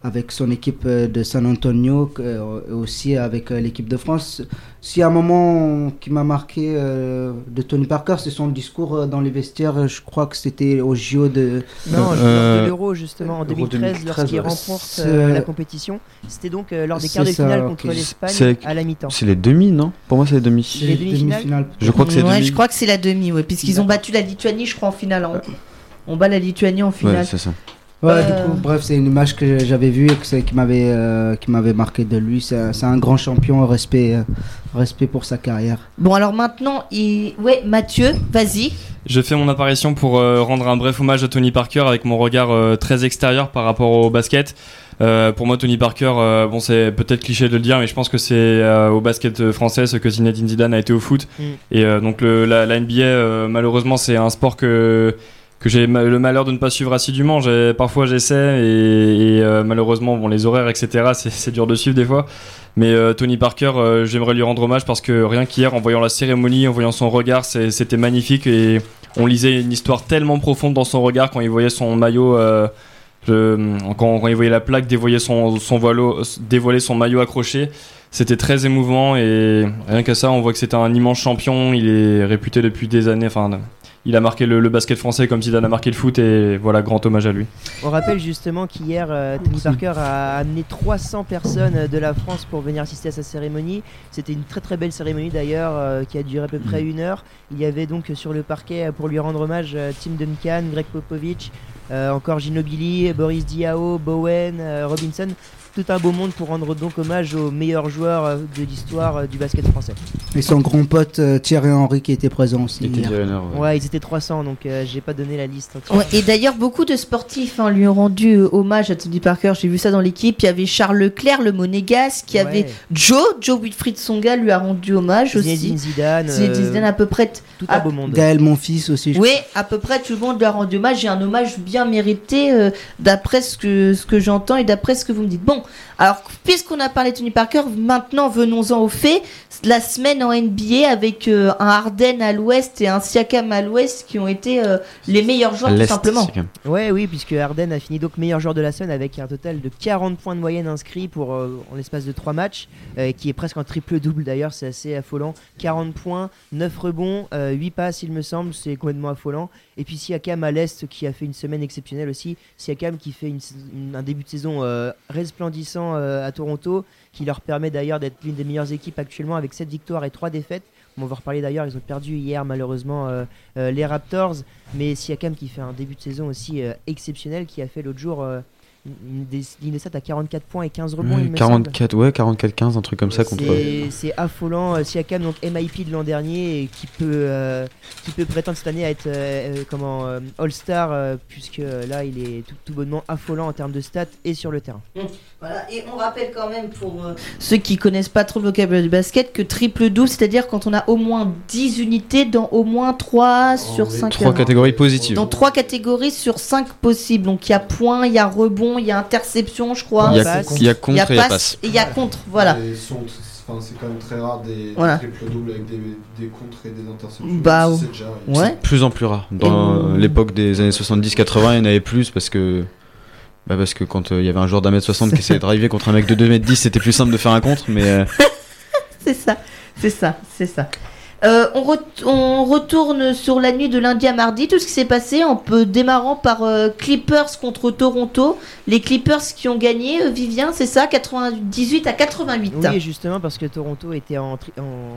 avec son équipe euh, de San Antonio, que, euh, et aussi avec euh, l'équipe de France. S'il y a un moment qui m'a marqué de Tony Parker, c'est son discours dans les vestiaires. Je crois que c'était au JO de. Non, Euh, de l'Euro justement en Euro 2013, 2013, lorsqu'il ouais. remporte la compétition. C'était donc lors des quarts de ça, finale contre l'Espagne C'est- à la mi-temps. C'est les demi, non? Pour moi, c'est les demi. Les demi-finales Je crois que c'est Ouais, demi. je crois que c'est la demi, ouais, puisqu'ils ont battu la Lituanie, je crois, en finale. hein. On bat la Lituanie en finale. Ouais, c'est ça. Ouais, Euh, du coup, bref, c'est une image que j'avais vue et que c'est- qui m'avait euh, qui m'avait marqué de lui. C'est un- c'est un grand champion, respect, euh, respect pour sa carrière. Bon, alors maintenant, il... ouais, Mathieu, vas-y. Je fais mon apparition pour euh, rendre un bref hommage à Tony Parker avec mon regard euh, très extérieur par rapport au basket. Euh, pour moi, Tony Parker, euh, bon, c'est peut-être cliché de le dire, mais je pense que c'est euh, au basket français ce que Zinedine Zidane a été au foot. Mm. Et euh, donc le, la, la NBA, euh, malheureusement, c'est un sport que que j'ai le malheur de ne pas suivre assidûment. Parfois j'essaie et, euh, malheureusement, bon, les horaires, etc. C'est dur de suivre des fois. Mais euh, Tony Parker, euh, j'aimerais lui rendre hommage parce que rien qu'hier, en voyant la cérémonie, en voyant son regard, c'était magnifique et on lisait une histoire tellement profonde dans son regard quand il voyait son maillot. quand, il voyait la plaque dévoiler son, voileau- dévoiler son maillot accroché, c'était très émouvant et rien que ça, on voit que c'est un immense champion. Il est réputé depuis des années. Enfin, il a marqué le, le basket français comme Zidane a marqué le foot et voilà, grand hommage à lui. On rappelle justement qu'hier, euh, Tony Parker a amené 300 personnes euh, de la France pour venir assister à sa cérémonie. C'était une très très belle cérémonie d'ailleurs euh, qui a duré à peu près une heure. Il y avait donc euh, sur le parquet pour lui rendre hommage Tim Duncan, Greg Popovich, euh, encore Ginobili, Boris Diaw, Bowen, euh, Robinson. Tout un beau monde pour rendre donc hommage aux meilleurs joueurs euh, de l'histoire euh, du basket français. Et son grand pote euh, Thierry Henry qui était présent aussi. Il était hier. Thierry Henry, ouais. Ouais, ils étaient 300 donc euh, j'ai pas donné la liste. Ouais, et d'ailleurs, beaucoup de sportifs hein, lui ont rendu euh, hommage à Tony Parker. J'ai vu ça dans l'équipe. Il y avait Charles Leclerc, le monégasque. Il y Ouais. avait Joe, Joe Wilfried Songa lui a rendu hommage Zinedine aussi. Zidane, Zinedine Zidane à peu près. tout à- un beau monde. Gaël, mon fils aussi. Oui, à peu près tout le monde lui a rendu hommage. Et un hommage bien mérité euh, d'après ce que, ce que j'entends et d'après ce que vous me dites. Bon, alors puisqu'on a parlé de Tony Parker, maintenant venons-en aux faits. La semaine en NBA avec euh, un Harden à l'ouest et un Siakam à l'ouest qui ont été euh, les meilleurs joueurs tout simplement. Ouais, oui, puisque Harden a fini donc meilleur joueur de la semaine avec un total de 40 points de moyenne inscrits pour, euh, en l'espace de 3 matchs, euh, qui est presque un triple-double d'ailleurs, c'est assez affolant. 40 points, 9 rebonds, euh, 8 passes il me semble, c'est complètement affolant. Et puis Siakam à l'Est qui a fait une semaine exceptionnelle aussi. Siakam qui fait une sais- une- un début de saison euh, resplendissant euh, à Toronto, qui leur permet d'ailleurs d'être l'une des meilleures équipes actuellement avec 7 victoires et 3 défaites. On va reparler d'ailleurs, ils ont perdu hier malheureusement euh, euh, les Raptors, mais Siakam qui fait un début de saison aussi exceptionnel, qui a fait l'autre jour de stats à 44 points et 15 rebonds. Ouais, il me semble. 44, ouais, 44-15, un truc comme ça contre. C'est- affolant. Euh, Siakam, donc MIP de l'an dernier, et qui peut, euh, qui peut prétendre cette année à être euh, euh, comment euh, All-Star, euh, puisque là, il est tout, tout bonnement affolant en termes de stats et sur le terrain. Voilà, et on rappelle quand même pour euh, ceux qui connaissent pas trop le vocabulaire du basket que triple double, c'est-à-dire quand on a au moins 10 unités dans au moins 3 sur 5 Trois catégories positives. Dans 3 catégories sur 5 possibles. Donc il y a point, il y a il y a interception, je crois. Il y a- Passe. il y a contre et il y a passe. Et il y a contre, voilà. Enfin, c'est quand même très rare des, Voilà. triple doubles avec des, des contres et des interceptions. Bah, c'est déjà arrivé. ouais. C'est de plus en plus rare. Dans Et- l'époque des années 70-80, il y en avait plus parce que. Bah parce que quand euh, il y avait un joueur d'un mètre 60 qui essayait de driver contre un mec de 2 mètres 10, c'était plus simple de faire un contre, mais. euh, C'est ça, c'est ça, c'est ça. Euh, on, ret- on retourne sur la nuit de lundi à mardi, tout ce qui s'est passé en peu démarrant par euh, Clippers contre Toronto. Les Clippers qui ont gagné, euh, Vivien, c'est ça, 98 à 88. Oui, justement, parce que Toronto était en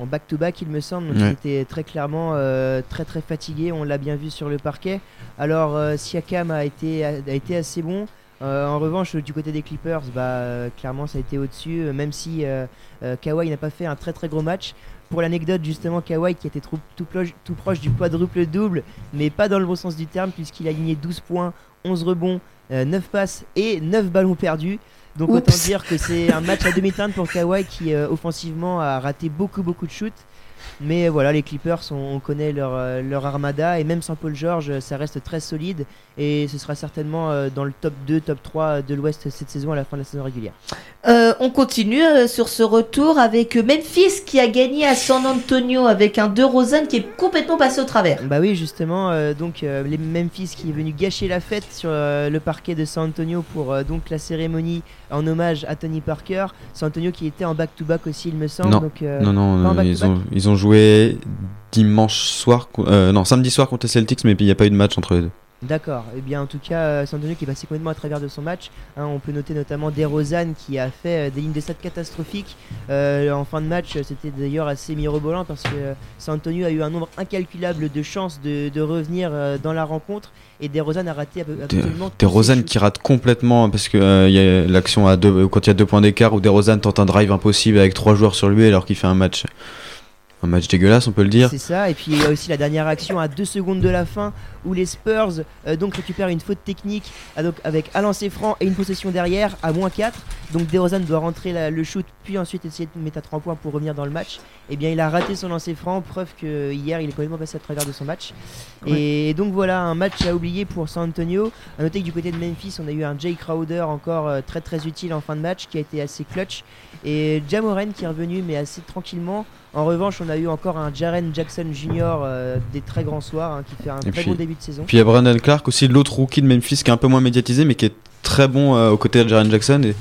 back-to-back, il me semble, donc Ouais. il était très clairement euh, très très fatigué, on l'a bien vu sur le parquet. Alors, euh, Siakam a été, a, a été assez bon. Euh, en revanche, du côté des Clippers, bah, euh, clairement, ça a été au-dessus, euh, même si euh, euh, Kawhi n'a pas fait un très très gros match. Pour l'anecdote, justement, Kawhi qui était trop- tout, proche du quadruple-double, mais pas dans le bon sens du terme, puisqu'il a aligné 12 points, 11 rebonds, euh, 9 passes et 9 ballons perdus. Donc Oups. autant dire que c'est un match à demi-teinte pour Kawhi qui euh, offensivement a raté beaucoup beaucoup de shoots. Mais voilà, les Clippers, on, on connaît leur, euh, leur armada et même sans Paul George, euh, ça reste très solide et ce sera certainement euh, dans le top 2, top 3 de l'Ouest cette saison à la fin de la saison régulière. Euh, on continue sur ce retour avec Memphis qui a gagné à San Antonio avec un De Rosanne qui est complètement passé au travers. Bah oui, justement, euh, donc euh, les Memphis qui est venu gâcher la fête sur euh, le parquet de San Antonio pour euh, donc la cérémonie en hommage à Tony Parker. San Antonio qui était en back-to-back aussi, il me semble. non. donc, euh, non, non, ont, ils ont joué dimanche soir, euh, non, samedi soir contre les Celtics, mais il n'y a pas eu de match entre les deux. D'accord. Et bien en tout cas, euh, San Antonio qui est passé complètement à travers de son match. Hein, on peut noter notamment DeRozan qui a fait euh, des lignes de stats catastrophiques euh, en fin de match. C'était d'ailleurs assez mirobolant parce que San Antonio a eu un nombre incalculable de chances de, de revenir dans la rencontre et DeRozan a raté ab- absolument shoots. qui rate complètement parce que euh, y a l'action à deux quand il y a deux points d'écart où des Rosanne tente un drive impossible avec trois joueurs sur lui alors qu'il fait un match un match dégueulasse on peut le dire. C'est ça, et puis il y a aussi la dernière action à 2 secondes de la fin où les Spurs euh, donc récupèrent une faute technique ah, donc, avec un lancer franc et une possession derrière à moins 4. Donc DeRozan doit rentrer la- le shoot puis ensuite essayer de mettre à 3 points pour revenir dans le match. Et bien il a raté son lancer franc, preuve que hier il est complètement passé à travers de son match. Et donc voilà un match à oublier pour San Antonio. À noter que du côté de Memphis on a eu un Jay Crowder encore euh, très très utile en fin de match qui a été assez clutch. Et Jamoran qui est revenu mais assez tranquillement. En revanche, on a eu encore un Jaren Jackson Jr. euh, des très grands soirs hein, qui fait un Et très puis- bon début de saison. Puis il y a Brandon Clark aussi l'autre rookie de Memphis qui est un peu moins médiatisé mais qui est très bon euh, aux côtés de Jaren Jackson et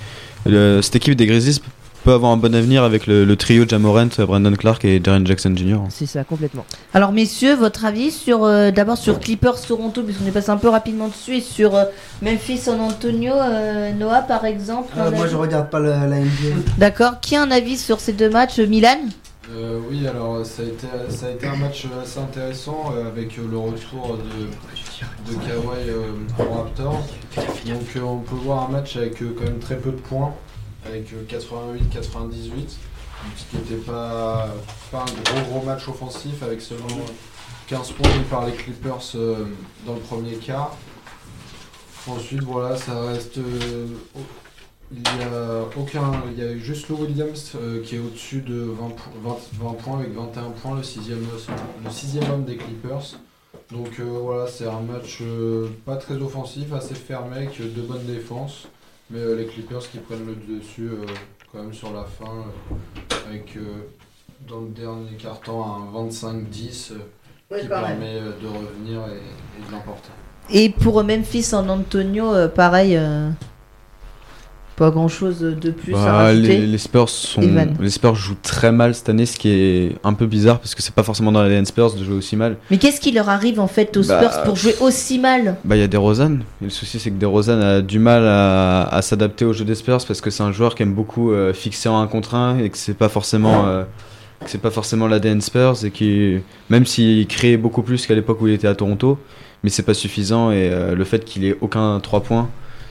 le- cette équipe des Grizzlies peut avoir un bon avenir avec le, le trio Jamorant, Brandon Clark et Jaren Jackson Jr. C'est ça, complètement. Alors messieurs, votre avis sur euh, d'abord sur Clippers Toronto puisqu'on est passé un peu rapidement dessus et sur euh, Memphis San Antonio euh, Noah par exemple. Euh, un moi, je regarde pas la, la NBA. D'accord. Qui a un avis sur ces deux matchs, Milan? Euh, oui, alors ça a, été, un match assez intéressant euh, avec euh, le retour de, de Kawhi aux Raptors. Donc on peut voir un match avec quand même très peu de points, avec euh, 88-98, ce qui n'était pas, un gros gros match offensif avec seulement 15 points par les Clippers dans le premier quart. Ensuite, voilà, ça reste. Il y a aucun. Il y a juste Lou Williams euh, qui est au-dessus de 20, po- 20 20 points avec 21 points, le sixième, le sixième homme des Clippers. Donc euh, voilà, c'est un match euh, pas très offensif, assez fermé, avec de bonnes défenses. Mais euh, les Clippers qui prennent le dessus euh, quand même sur la fin, euh, avec euh, dans le dernier quart-temps un 25-10 euh, Ouais, qui permet euh, de revenir et, et de l'emporter. Et pour Memphis San Antonio, euh, pareil, euh, pas grand chose de plus à Bah, rajouter. les, les Spurs sont, les Spurs jouent très mal cette année, ce qui est un peu bizarre parce que c'est pas forcément dans la Spurs de jouer aussi mal. Mais qu'est-ce qui leur arrive en fait aux Bah, Spurs pour jouer aussi mal? Bah, il y a DeRozan. Et le souci, c'est que DeRozan a du mal à, à s'adapter au jeu des Spurs parce que c'est un joueur qui aime beaucoup euh, fixer en un contre un et que c'est pas forcément euh, que c'est pas forcément l'ADN Spurs et qui, même s'il créait beaucoup plus qu'à l'époque où il était à Toronto, mais c'est pas suffisant et euh, le fait qu'il ait aucun 3 points,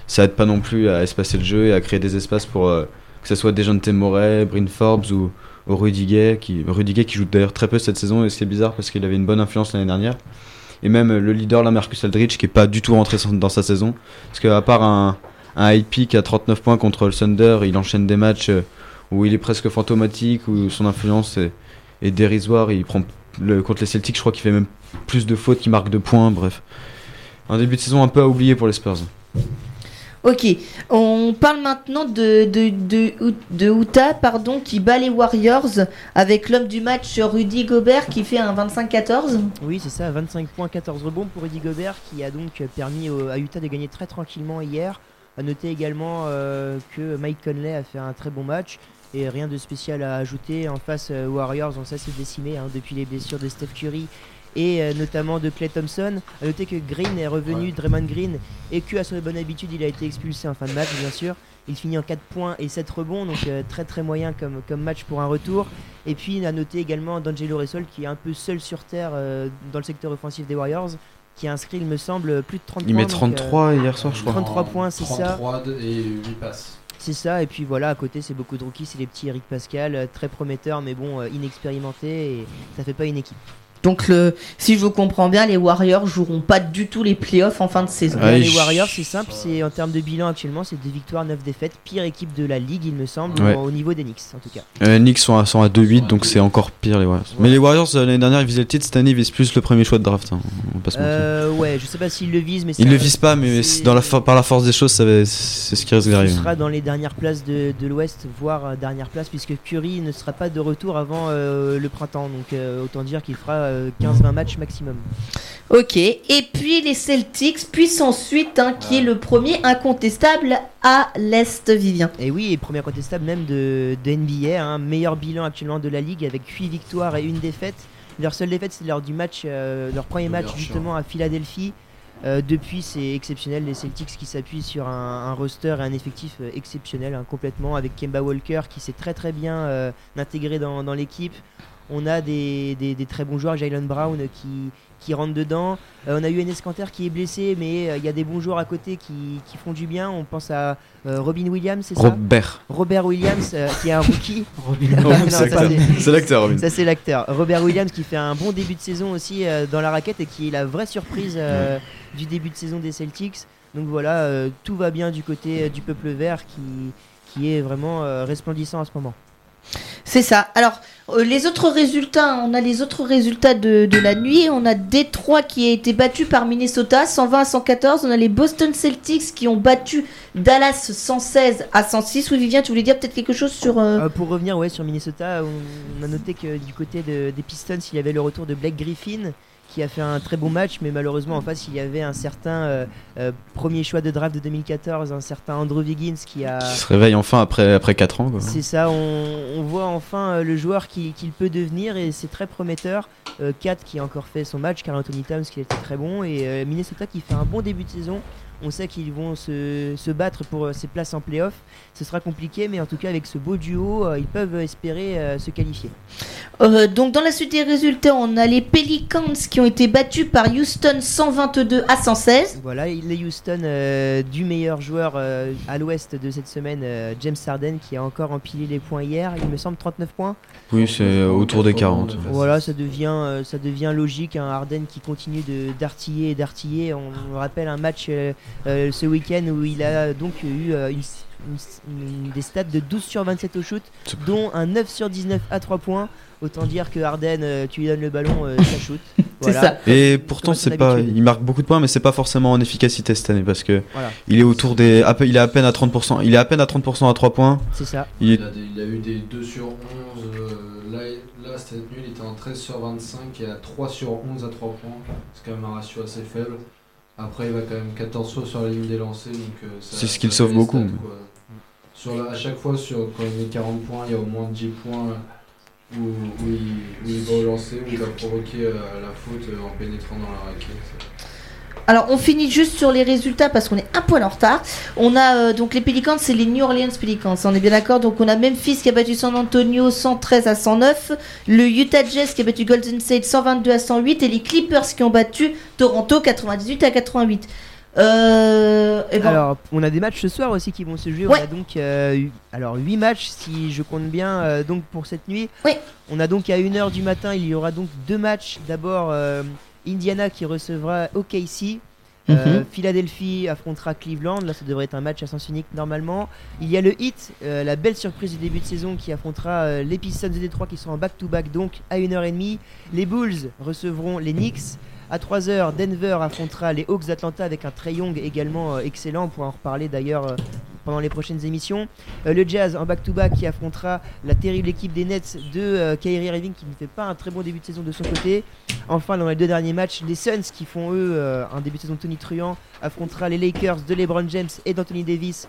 ça aide pas non plus à espacer le jeu et à créer des espaces pour euh, que ce soit Dejounte Murray, Bryn Forbes ou, ou Rudy Gay, qui, joue d'ailleurs très peu cette saison et c'est bizarre parce qu'il avait une bonne influence l'année dernière. Et même euh, le leader, là, Marcus Aldridge, qui est pas du tout rentré dans sa saison. Parce qu'à part un, un high peak à 39 points contre le Thunder, il enchaîne des matchs euh, où il est presque fantomatique, où son influence est, dérisoire. Il prend contre les Celtics, je crois qu'il fait même plus de fautes qu'il marque de points. Bref, un début de saison un peu à oublier pour les Spurs. Ok, on parle maintenant de, de, de, Utah pardon, qui bat les Warriors avec l'homme du match Rudy Gobert qui fait un 25-14. Oui, c'est ça, 25 points, 14 rebonds pour Rudy Gobert qui a donc permis à Utah de gagner très tranquillement hier. À noter également euh, que Mike Conley a fait un très bon match et rien de spécial à ajouter. En face, euh, Warriors ont ça s'est décimé hein, depuis les blessures de Steph Curry et euh, notamment de Clay Thompson. À noter que Green est revenu, Draymond Green, et que à son bonne habitude, il a été expulsé en fin de match, bien sûr. Il finit en 4 points et 7 rebonds, donc euh, très très moyen comme, comme match pour un retour. Et puis à noter également D'Angelo Russell qui est un peu seul sur terre euh, dans le secteur offensif des Warriors, qui a inscrit, il me semble, plus de 30 Il points. met donc, 33 euh, hier soir, je crois. 33 points, c'est ça. 33 et 8 passes. C'est ça, et puis voilà, à côté, c'est beaucoup de rookies, c'est les petits Eric Pascal, très prometteurs, mais bon, inexpérimentés, et ça fait pas une équipe. Donc le, si je vous comprends bien, les Warriors joueront pas du tout les playoffs en fin de saison. Les Warriors, c'est simple, c'est en termes de bilan actuellement, c'est 2 victoires, 9 défaites, pire équipe de la ligue, il me semble, Ouais. au niveau des Knicks en tout cas. Euh, Knicks sont à, sont à 2-8, donc c'est encore pire les Warriors. Mais les Warriors, euh, l'année dernière, ils visaient le titre, cette année, ils visent plus le premier choix de draft. hein, on va pas se mentir. Euh, ouais, je sais pas s'ils le visent, mais Ils le visent pas, mais dans la par la force des choses, c'est ce qui risque Ce d'arriver. sera dans les dernières places de, de l'Ouest, voire dernière place, puisque Curry ne sera pas de retour avant euh, le printemps. Donc euh, autant dire qu'il fera euh, 15-20 matchs maximum. Ok, et puis les Celtics, puis ensuite, hein, qui est le premier incontestable à l'Est, Vivien. Et oui, et premier incontestable même de, de NBA, hein, meilleur bilan actuellement de la ligue avec 8 victoires et une défaite. Leur seule défaite, c'est lors du match, euh, leur premier match justement à Philadelphie. Euh, depuis, c'est exceptionnel, les Celtics qui s'appuient sur un, un roster et un effectif euh, exceptionnel hein, complètement, avec Kemba Walker qui s'est très très bien euh, intégré dans, dans l'équipe. On a des, des- des très bons joueurs, Jalen Brown qui, qui rentre dedans. Euh, on a eu Enes Kanter qui est blessé, mais euh, il y a des bons joueurs à côté qui, qui font du bien. On pense à euh, Robin Williams, c'est ça? Robert. Robert Williams, euh, qui est un rookie. C'est l'acteur. Robin. Ça, c'est l'acteur. Robert Williams qui fait un bon début de saison aussi euh, dans la raquette et qui est la vraie surprise euh, du début de saison des Celtics. Donc voilà, euh, tout va bien du côté euh, du peuple vert qui, qui est vraiment euh, resplendissant en ce moment. C'est ça. Alors, les autres résultats, on a les autres résultats de, la nuit. On a Détroit qui a été battu par Minnesota 120 à 114. On a les Boston Celtics qui ont battu Dallas 116 à 106. Oui, Vivien, tu voulais dire peut-être quelque chose sur. euh, Euh, pour revenir ouais, sur Minnesota, on, a noté que du côté de- des Pistons, il y avait le retour de Blake Griffin qui a fait un très bon match, mais malheureusement en face il y avait un certain euh, euh, premier choix de draft de 2014, un certain Andrew Wiggins qui a... Qui se réveille enfin après, après 4 ans. C'est ça, on, on voit enfin euh, le joueur qui- qu'il peut devenir et c'est très prometteur. Kat qui a encore fait son match, Carl Anthony Towns qui était très bon et Minnesota qui fait un bon début de saison. On sait qu'ils vont se, se battre pour euh, ces places en playoff. Ce sera compliqué, mais en tout cas avec ce beau duo, euh, ils peuvent espérer euh, se qualifier. Euh, donc dans la suite des résultats, on a les Pelicans qui ont été battus par Houston 122 à 116. Voilà, les Houston euh, du meilleur joueur euh, à l'ouest de cette semaine, euh, James Harden, qui a encore empilé les points hier. Il me semble 39 points. Oui, c'est autour des 40. Voilà, ça devient, euh, ça devient logique. Un Harden qui continue de d'artiller et d'artiller. On, on rappelle un match euh, euh, ce week-end où il a donc eu euh, une, une- une- des stats de 12 sur 27 au shoot, dont un 9 sur 19 à 3 points. Autant dire que Harden, euh, tu lui donnes le ballon, euh, ça shoot. Voilà. Et pourtant, c'est pas, il marque beaucoup de points, mais c'est pas forcément en efficacité cette année parce que Voilà. il est autour des, à peu- il est à peine à 30%. Il est à peine à 30% à 3 points. C'est ça. Il est- Il a, des- il a eu des 2 sur 11. euh, là, là, cette nuit, il était en 13 sur 25 et à 3 sur 11 à 3 points. C'est quand même un ratio assez faible. Après, il va quand même 14 fois sur la ligne des lancers. donc, euh, ça- C'est ce qui le ça sauve beaucoup, stats, mais- quoi. Sur la- à chaque fois, sur, quand il met 40 points, il y a au moins 10 points où, où il, où il va au lancer, où il va provoquer euh, la faute euh, en pénétrant dans la raquette. Alors on finit juste sur les résultats parce qu'on est un poil en retard. On a euh, donc les Pelicans, c'est les New Orleans Pelicans, on est bien d'accord. Donc on a Memphis qui a battu San Antonio 113 à 109, le Utah Jazz qui a battu Golden State 122 à 108 et les Clippers qui ont battu Toronto 98 à 88. Euh, et Alors, on a des matchs ce soir aussi qui vont se jouer. Ouais. On a donc euh, eu- alors 8 matchs si je compte bien euh, donc pour cette nuit. On a donc à 1h du matin, il y aura donc deux matchs. D'abord Indiana qui recevra OKC. Euh, Mhm. Philadelphie affrontera Cleveland. Là, ça devrait être un match à sens unique normalement. Il y a le Heat, euh, la belle surprise du début de saison qui affrontera euh, les Pistons de Détroit qui sont en back-to-back donc à 1h30. Les Bulls recevront les Knicks. À 3h, Denver affrontera les Hawks d'Atlanta avec un Trey Young également euh, excellent. On pourra en reparler d'ailleurs pendant les prochaines émissions. Euh, le Jazz en back-to-back qui affrontera la terrible équipe des Nets de euh, Kyrie Irving qui ne fait pas un très bon début de saison de son côté. Enfin, dans les deux derniers matchs, les Suns qui font eux euh, un début de saison Tony Truant affrontera les Lakers de LeBron James et d'Anthony Davis.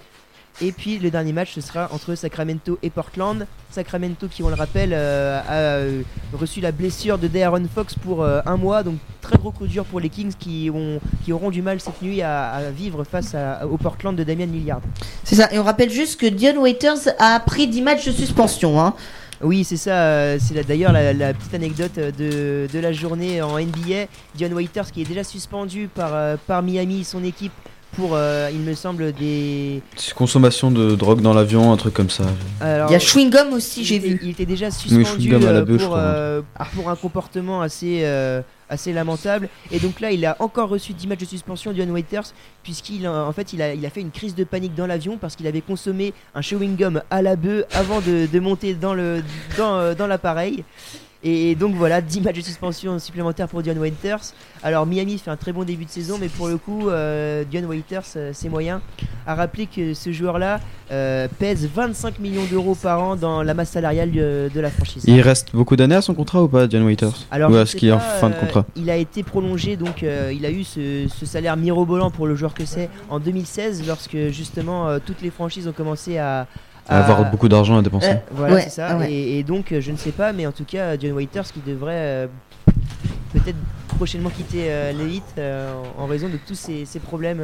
Et puis le dernier match ce sera entre Sacramento et Portland. Sacramento qui on le rappelle euh, a euh, reçu la blessure de De'Aaron Fox pour euh, un mois. Donc très gros coup dur pour les Kings qui, ont, qui auront du mal cette nuit à, à vivre face à- au Portland de Damian Lillard. c'est ça. Et on rappelle juste que Dion Waiters a pris 10 matchs de suspension. Hein. Oui, c'est ça. C'est d'ailleurs la, la petite anecdote de, de la journée en NBA. Dion Waiters qui est déjà suspendu par, par Miami, son équipe, pour, euh, il me semble, des. Consommation de drogue dans l'avion, un truc comme ça. Alors, Il y a Chewing Gum aussi, il j'ai était- vu. Il était déjà Oui, suspendu Chewing Gum à la euh, pour, euh, pour un comportement assez, euh, assez lamentable. Et donc là, il a encore reçu 10 matchs de suspension, Dion Waiters, puisqu'il en fait, il a, il a fait une crise de panique dans l'avion parce qu'il avait consommé un chewing gum à la bœuf avant de, de monter dans le dans, dans l'appareil. Et donc voilà, 10 matchs de suspension supplémentaires pour Dion Waiters. Alors Miami fait un très bon début de saison, mais pour le coup, euh, Dion Waiters, euh, c'est moyen. À rappeler que ce joueur-là euh, pèse 25 millions d'euros par an dans la masse salariale de, de la franchise. Il reste beaucoup d'années à son contrat ou pas, John Waiters Alors, Ou est-ce qu'il est en fin de euh, contrat Il a été prolongé, donc euh, il a eu ce, ce salaire mirobolant pour le joueur que c'est en 2016, lorsque justement euh, toutes les franchises ont commencé à, À avoir beaucoup d'argent à dépenser. Euh, voilà, Ouais, c'est ça. ouais. Et, et donc, euh, je ne sais pas, mais en tout cas, John Waiters qui devrait euh, peut-être prochainement quitter euh, l'élite euh, en en raison de tous ces, ces problèmes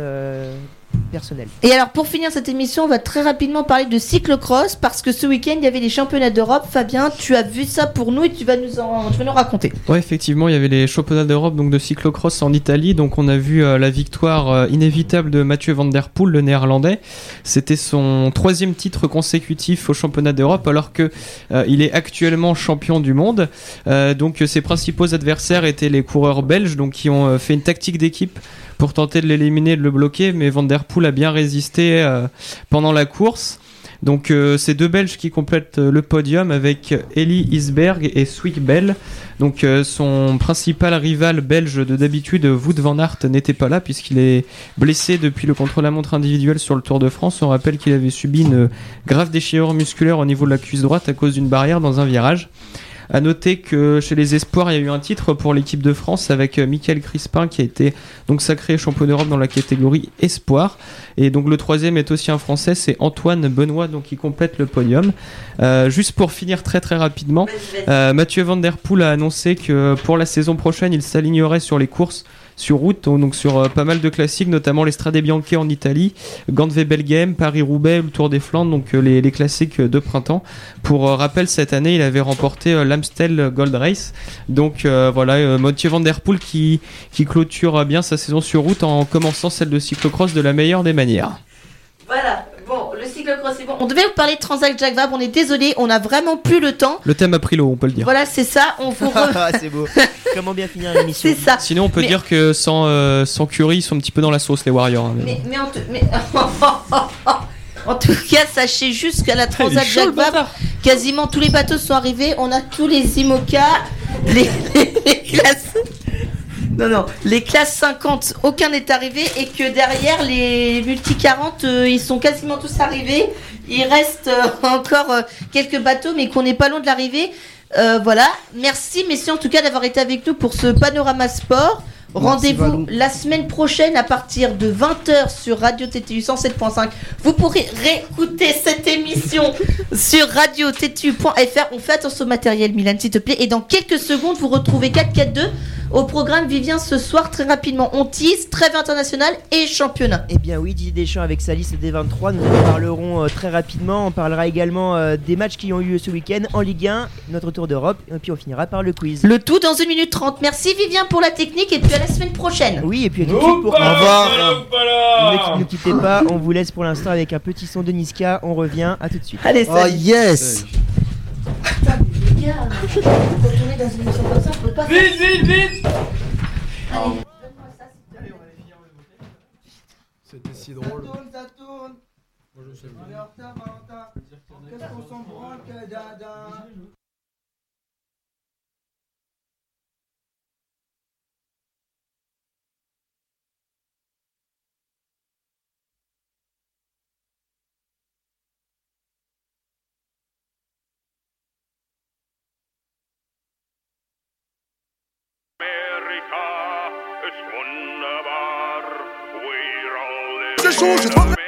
personnels. Et alors pour finir cette émission, on va très rapidement parler de cyclocross parce que ce week-end il y avait les championnats d'Europe. Fabien, tu as vu ça pour nous et tu vas nous en, raconter. Ouais, effectivement, il y avait les championnats d'Europe donc de cyclocross en Italie. Donc on a vu euh, la victoire euh, inévitable de Mathieu Van Der Poel, le néerlandais. C'était son troisième titre consécutif au championnat d'Europe alors que euh, il est actuellement champion du monde. Euh, donc ses principaux adversaires étaient les coureurs belges donc qui ont fait une tactique d'équipe pour tenter de l'éliminer, de le bloquer, mais Van Der Poel a bien résisté euh, pendant la course. Donc euh, c'est deux Belges qui complètent euh, le podium avec Eli Isberg et Swick Bell. Donc euh, son principal rival belge de d'habitude, Wout van Aert, n'était pas là puisqu'il est blessé depuis le contre-la-montre individuel sur le Tour de France. On rappelle qu'il avait subi une grave déchirure musculaire au niveau de la cuisse droite à cause d'une barrière dans un virage. À noter que chez les espoirs, il y a eu un titre pour l'équipe de France avec euh, Michael Crispin qui a été donc sacré champion d'Europe dans la catégorie espoir. Et donc le troisième est aussi un Français, c'est Antoine Benoît, donc qui complète le podium. Euh, juste pour finir très très rapidement, euh, Mathieu Van Der Poel a annoncé que pour la saison prochaine, il s'alignerait sur les courses sur route, donc sur euh, pas mal de classiques, notamment les Strade Bianche en Italie, Gantve Belgame, Paris-Roubaix, le Tour des Flandres, donc euh, les, les classiques de printemps. Pour euh, rappel, cette année, il avait remporté euh, l'Amstel Gold Race. Donc euh, voilà, euh, Mathieu Van Der Poel qui, qui clôture euh, bien sa saison sur route en commençant celle de cyclocross de la meilleure des manières. Voilà. Bon, le cyclocross c'est bon. On devait vous parler de Transact Jacques Vabre. On est désolé, on a vraiment plus le temps. Le thème a pris l'eau, on peut le dire. Voilà, c'est ça. On vous re- Ah, c'est beau. Comment bien finir l'émission c'est ça. Sinon, on peut Mais- dire que sans, euh, sans Curry, ils sont un petit peu dans la sauce, les Warriors. hein, mais Mais, mais, en, tout- mais- en tout cas, sachez juste qu'à la Transat Jacques Vabre, quasiment tous les bateaux sont arrivés. On a tous les IMOCA, les, les- les classes. Non, non, les classes 50, aucun n'est arrivé. Et que derrière, les multi 40, euh, ils sont quasiment tous arrivés. Il reste euh, encore euh, quelques bateaux, mais qu'on n'est pas loin de l'arrivée. Voilà. Merci, messieurs, en tout cas, d'avoir été avec nous pour ce panorama sport. Rendez-vous la semaine prochaine à partir de 20h sur Radio TTU 107.5. Vous pourrez réécouter cette émission sur radio TTU.fr. On fait attention au matériel, Milan, s'il te plaît. Et dans quelques secondes, vous retrouvez 442. Au programme, Vivien, ce soir, très rapidement, on tease, trêve internationale et championnat. Eh bien oui, Didier Deschamps avec sa liste des 23, nous en parlerons euh, très rapidement. On parlera également euh, des matchs qui ont eu lieu ce week-end en Ligue 1, notre tour d'Europe, et puis on finira par le quiz. Le tout dans 1 minute 30. Merci Vivien pour la technique et puis à la semaine prochaine. Oui, et puis à tout de suite pour... Au revoir. Ne, ne quittez pas, on vous laisse pour l'instant avec un petit son de Niska, on revient, à tout de suite. Allez, Oh salut. yes Les gars, faut tourner dans une émission comme ça, on peut pas Vite, vite, vite Allez, donne-moi ça, s'il te plaît. C'était si drôle. ça tourne Moi, je sais On est en retard, Valentin. Qu'est-ce qu'on s'en branle que dada C'est chaud, j'ai trop We